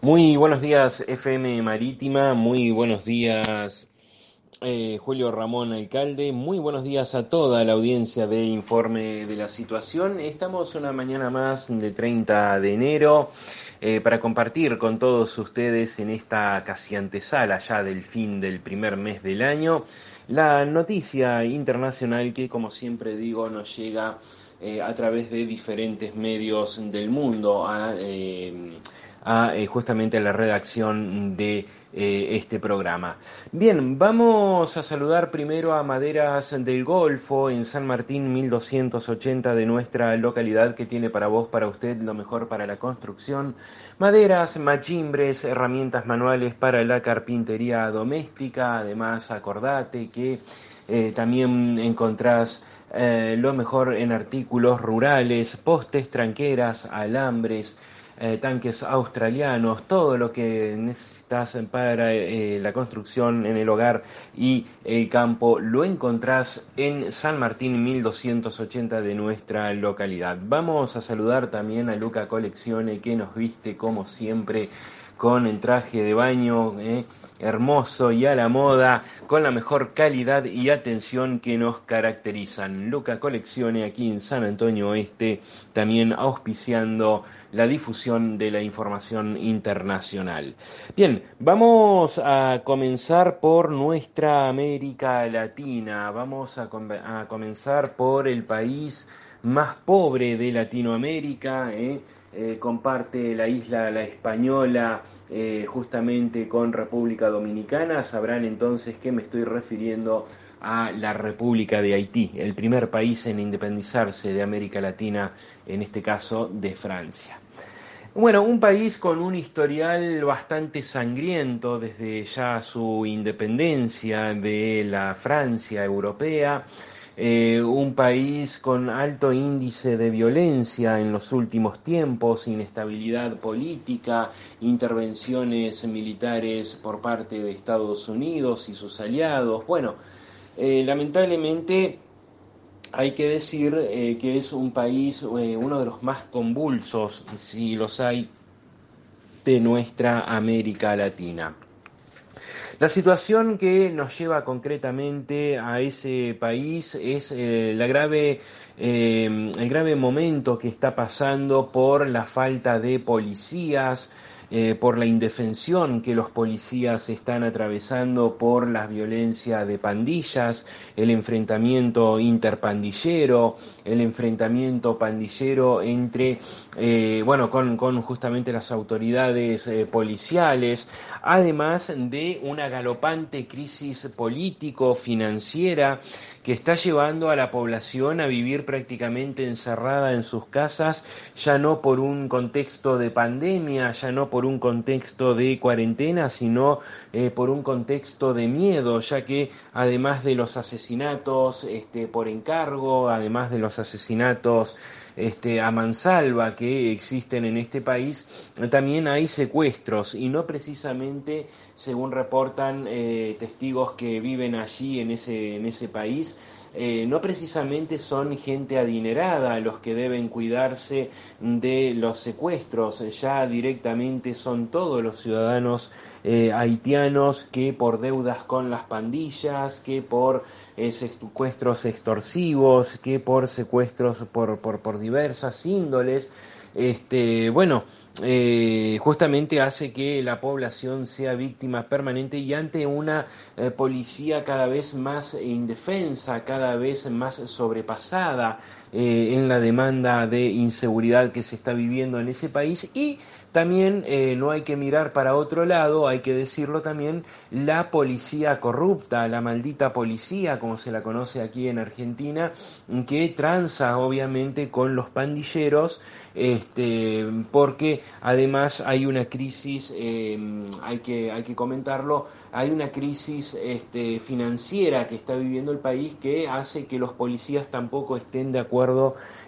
Muy buenos días FM Marítima, muy buenos días eh, Julio Ramón Alcalde, muy buenos días a toda la audiencia de Informe de la Situación. Estamos una mañana más de 30 de enero eh, para compartir con todos ustedes en esta casi antesala ya del fin del primer mes del año la noticia internacional que como siempre digo nos llega eh, a través de diferentes medios del mundo. A eh, justamente la redacción de eh, este programa. Bien, vamos a saludar primero a Maderas del Golfo en San Martín 1280 de nuestra localidad que tiene para vos, para usted, lo mejor para la construcción. Maderas, machimbres, herramientas manuales para la carpintería doméstica. Además, acordate que eh, también encontrás lo mejor en artículos rurales, postes, tranqueras, alambres, eh, tanques australianos, todo lo que necesitas para eh, la construcción en el hogar y el campo, lo encontrás en San Martín 1280 de nuestra localidad. Vamos a saludar también a Luca Coleccione que nos viste como siempre con el traje de baño eh, hermoso y a la moda, con la mejor calidad y atención que nos caracterizan. Luca Coleccione aquí en San Antonio Oeste, también auspiciando la difusión de la información internacional. Bien, vamos a comenzar por nuestra América Latina, vamos a, comenzar por el país más pobre de Latinoamérica, ¿eh? Eh, comparte la isla La Española eh, justamente con República Dominicana, sabrán entonces que me estoy refiriendo a la República de Haití, el primer país en independizarse de América Latina, en este caso de Francia. Bueno, un país con un historial bastante sangriento desde ya su independencia de la Francia europea, eh, un país con alto índice de violencia en los últimos tiempos, inestabilidad política, intervenciones militares por parte de Estados Unidos y sus aliados. Bueno, eh, lamentablemente hay que decir eh, que es un país, uno de los más convulsos, si los hay, de nuestra América Latina. La situación que nos lleva concretamente a ese país es eh, la grave, eh, el grave momento que está pasando por la falta de policías, eh, por la indefensión que los policías están atravesando por la violencia de pandillas, el enfrentamiento interpandillero, el enfrentamiento pandillero entre, eh, bueno, con, con, justamente las autoridades eh, policiales, además de una galopante crisis político-financiera que está llevando a la población a vivir prácticamente encerrada en sus casas, ya no por un contexto de pandemia, ya no por un contexto de cuarentena, sino eh, por un contexto de miedo, ya que además de los asesinatos este, por encargo, además de los asesinatos este, a mansalva que existen en este país, también hay secuestros. Y no precisamente según reportan eh, testigos que viven allí en ese, en ese país, eh, no precisamente son gente adinerada los que deben cuidarse de los secuestros, ya directamente son todos los ciudadanos eh, haitianos que por deudas con las pandillas, que por secuestros extorsivos, que por secuestros por, por, por diversas índoles, este, bueno, eh, justamente hace que la población sea víctima permanente y ante una eh, policía cada vez más indefensa, cada vez más sobrepasada eh, en la demanda de inseguridad que se está viviendo en ese país. Y también no hay que mirar para otro lado, hay que decirlo también, la policía corrupta, la maldita policía, como se la conoce aquí en Argentina, que tranza obviamente con los pandilleros, este, porque Además, hay una crisis, em, hay, que, hay que comentarlo, hay una crisis este, financiera que está viviendo el país que hace que los policías tampoco estén de acuerdo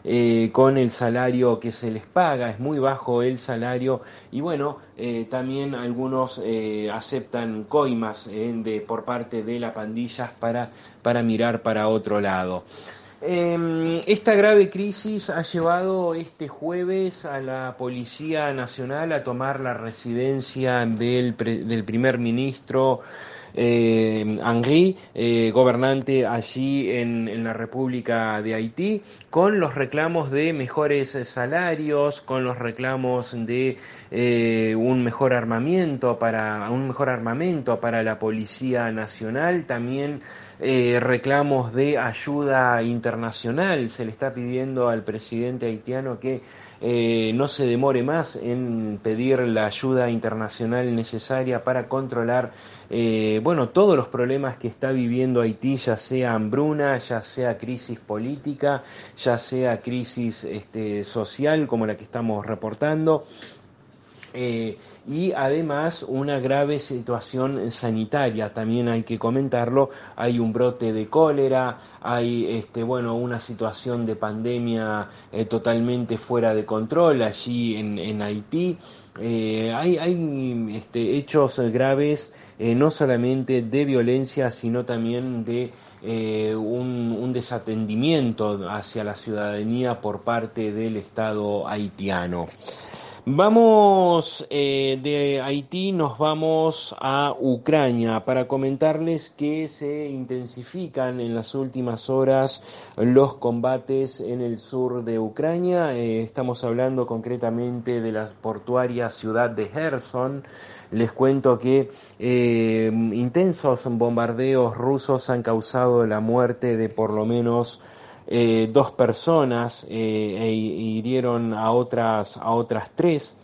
eh, con el salario que se les paga, es muy bajo el salario y bueno, eh, también algunos eh, aceptan coimas de, por parte de las pandillas para, para mirar para otro lado. Em, esta grave crisis ha llevado este jueves a la Policía Nacional a tomar la residencia del, del primer ministro eh, eh, gobernante allí en, la República de Haití, con los reclamos de mejores salarios, con los reclamos de eh, un mejor armamento para un mejor armamento para la Policía Nacional, también eh, reclamos de ayuda internacional. Se le está pidiendo al presidente haitiano que no se demore más en pedir la ayuda internacional necesaria para controlar bueno, todos los problemas que está viviendo Haití, ya sea hambruna, ya sea crisis política, ya sea crisis este, social como la que estamos reportando. Eh, y además una grave situación sanitaria, también hay que comentarlo, hay un brote de cólera, hay este, bueno, una situación de pandemia eh, totalmente fuera de control allí en, Haití. Eh, hay, hay este, hechos graves no solamente de violencia, sino también de un, un desatendimiento hacia la ciudadanía por parte del Estado haitiano. Vamos eh, de Haití, nos vamos a Ucrania para comentarles que se intensifican en las últimas horas los combates en el sur de Ucrania. Eh, estamos hablando concretamente de la portuaria ciudad de Gerson. Les cuento que eh, intensos bombardeos rusos han causado la muerte de por lo menos eh, dos personas eh, e hirieron a otras, a otras tres.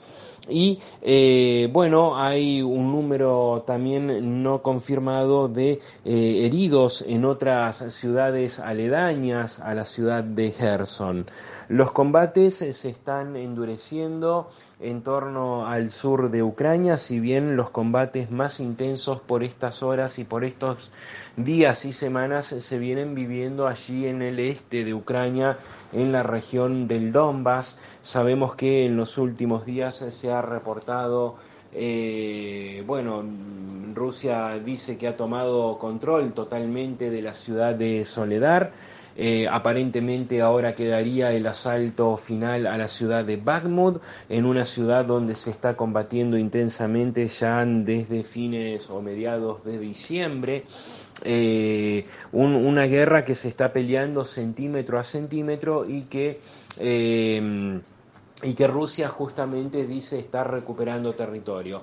Y eh, bueno, hay un número también no confirmado de heridos en otras ciudades aledañas a la ciudad de Gerson. Los combates se están endureciendo en torno al sur de Ucrania, si bien los combates más intensos por estas horas y por estos días y semanas se vienen viviendo allí en el este de Ucrania, en la región del Donbass. Sabemos que en los últimos días se ha reportado eh, bueno, Rusia dice que ha tomado control totalmente de la ciudad de Soledar. Eh, aparentemente ahora quedaría el asalto final a la ciudad de Bakhmut, en una ciudad donde se está combatiendo intensamente ya desde fines o mediados de diciembre. Eh, una guerra que se está peleando centímetro a centímetro y que eh, y que Rusia justamente dice estar recuperando territorio.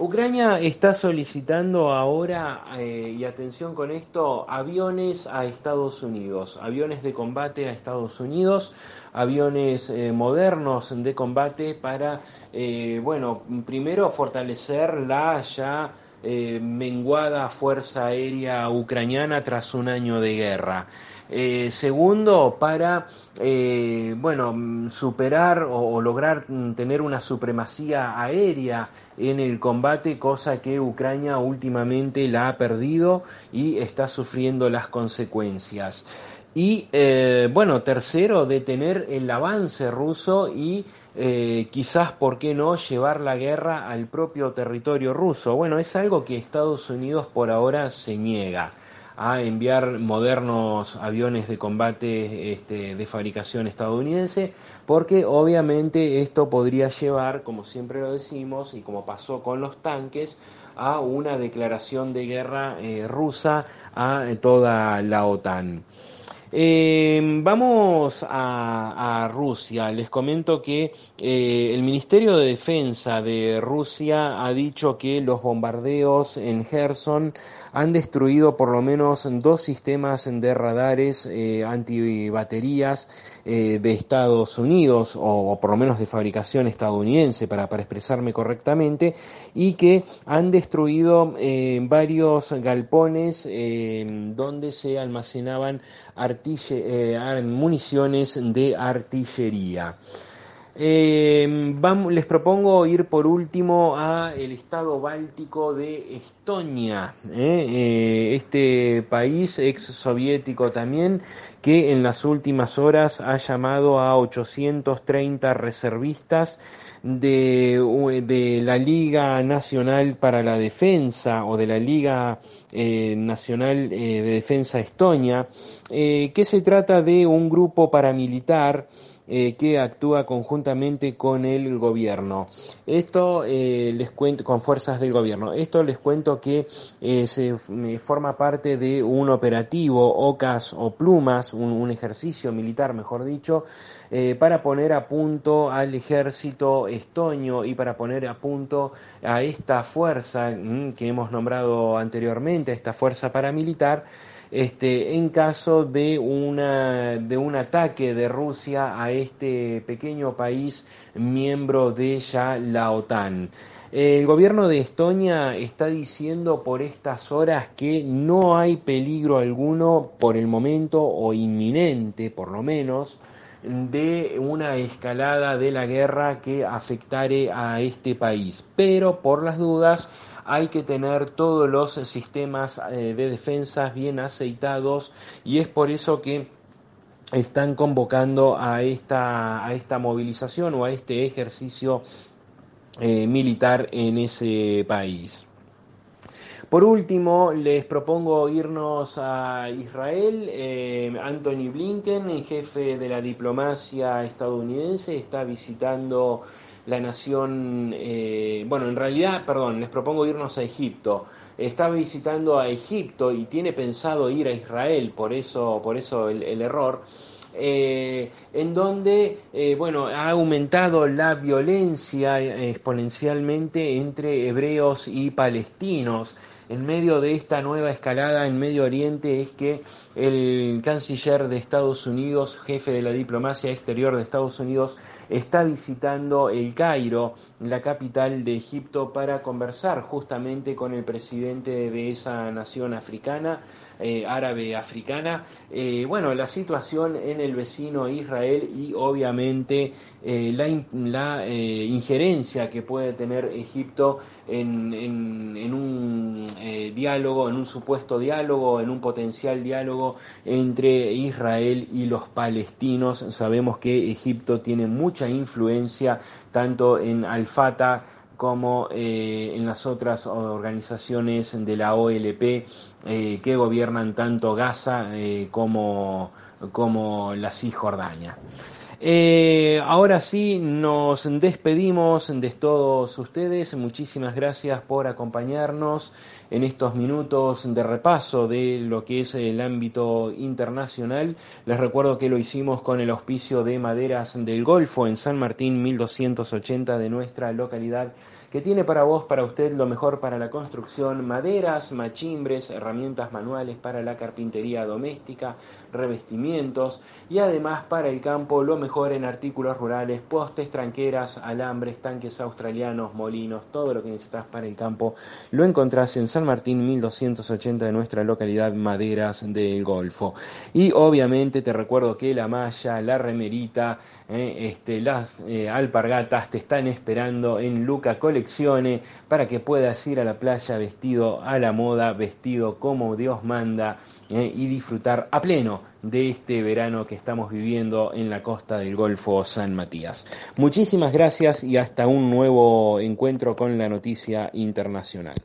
Ucrania está solicitando ahora, eh, y atención con esto, aviones a Estados Unidos, aviones de combate a Estados Unidos, aviones eh, modernos de combate para, eh, bueno, primero fortalecer la ya menguada fuerza aérea ucraniana tras un año de guerra. Eh, segundo, para eh, bueno, superar o, lograr tener una supremacía aérea en el combate, cosa que Ucrania últimamente la ha perdido y está sufriendo las consecuencias. Y eh, bueno, tercero, detener el avance ruso y quizás, ¿por qué no?, llevar la guerra al propio territorio ruso. Bueno, es algo que Estados Unidos por ahora se niega a enviar modernos aviones de combate este, de fabricación estadounidense, porque obviamente esto podría llevar, como siempre lo decimos, y como pasó con los tanques, a una declaración de guerra eh, rusa a toda la OTAN. Eh, vamos a, Rusia. Les comento que eh, el Ministerio de Defensa de Rusia ha dicho que los bombardeos en Gerson han destruido por lo menos dos sistemas de radares eh, antibaterías eh, de Estados Unidos, o, por lo menos de fabricación estadounidense, para, para expresarme correctamente, y que han destruido varios galpones donde se almacenaban municiones de artillería. Eh, vamos, les propongo ir por último a el estado báltico de Estonia, ¿eh? Eh, este país ex soviético también que en las últimas horas ha llamado a 830 reservistas de, de, la Liga Nacional para la Defensa o de la Liga eh, Nacional eh, de Defensa Estonia, eh, que se trata de un grupo paramilitar eh, que actúa conjuntamente con el gobierno. Esto eh, les cuento, con fuerzas del gobierno. Esto les cuento que eh, se forma parte de un operativo, OCAS o Plumas, un, ejercicio militar, mejor dicho, para poner a punto al ejército estonio y para poner a punto a esta fuerza mm, que hemos nombrado anteriormente, esta fuerza paramilitar, este, en caso de, una, de un ataque de Rusia a este pequeño país miembro de ya la OTAN. El gobierno de Estonia está diciendo por estas horas que no hay peligro alguno por el momento o inminente, por lo menos, de una escalada de la guerra que afectare a este país. Pero por las dudas hay que tener todos los sistemas eh, de defensa bien aceitados y es por eso que están convocando a esta, a esta movilización o a este ejercicio eh, militar en ese país. Por último, les propongo irnos a Israel. Eh, Anthony Blinken, jefe de la diplomacia estadounidense, está visitando la nación, eh, bueno, en realidad, perdón, les propongo irnos a Egipto. Está visitando a Egipto y tiene pensado ir a Israel, por eso, por eso el, error. Eh, en donde eh, bueno, ha aumentado la violencia exponencialmente entre hebreos y palestinos. En medio de esta nueva escalada en Medio Oriente es que el canciller de Estados Unidos, jefe de la diplomacia exterior de Estados Unidos, está visitando el Cairo, la capital de Egipto, para conversar justamente con el presidente de esa nación africana, eh, árabe africana, eh, bueno, la situación en el vecino Israel y obviamente eh, la, injerencia que puede tener Egipto en, en un diálogo, en un supuesto diálogo, en un potencial diálogo entre Israel y los palestinos. Sabemos que Egipto tiene mucha influencia tanto en Al-Fatah, como eh, en las otras organizaciones de la OLP eh, que gobiernan tanto Gaza eh, como, como la Cisjordania. Ahora sí, nos despedimos de todos ustedes. Muchísimas gracias por acompañarnos en estos minutos de repaso de lo que es el ámbito internacional. Les recuerdo que lo hicimos con el auspicio de Maderas del Golfo en San Martín 1280 de nuestra localidad que tiene para vos, para usted, lo mejor para la construcción, maderas, machimbres, herramientas manuales para la carpintería doméstica, revestimientos y además para el campo lo mejor en artículos rurales, postes, tranqueras, alambres, tanques australianos, molinos, todo lo que necesitas para el campo lo encontrás en San Martín 1280 de nuestra localidad Maderas del Golfo. Y obviamente te recuerdo que la malla, la remerita, eh, este, las eh, alpargatas te están esperando en Luca Para que puedas ir a la playa vestido a la moda, vestido como Dios manda eh, y disfrutar a pleno de este verano que estamos viviendo en la costa del Golfo San Matías. Muchísimas gracias y hasta un nuevo encuentro con la noticia internacional.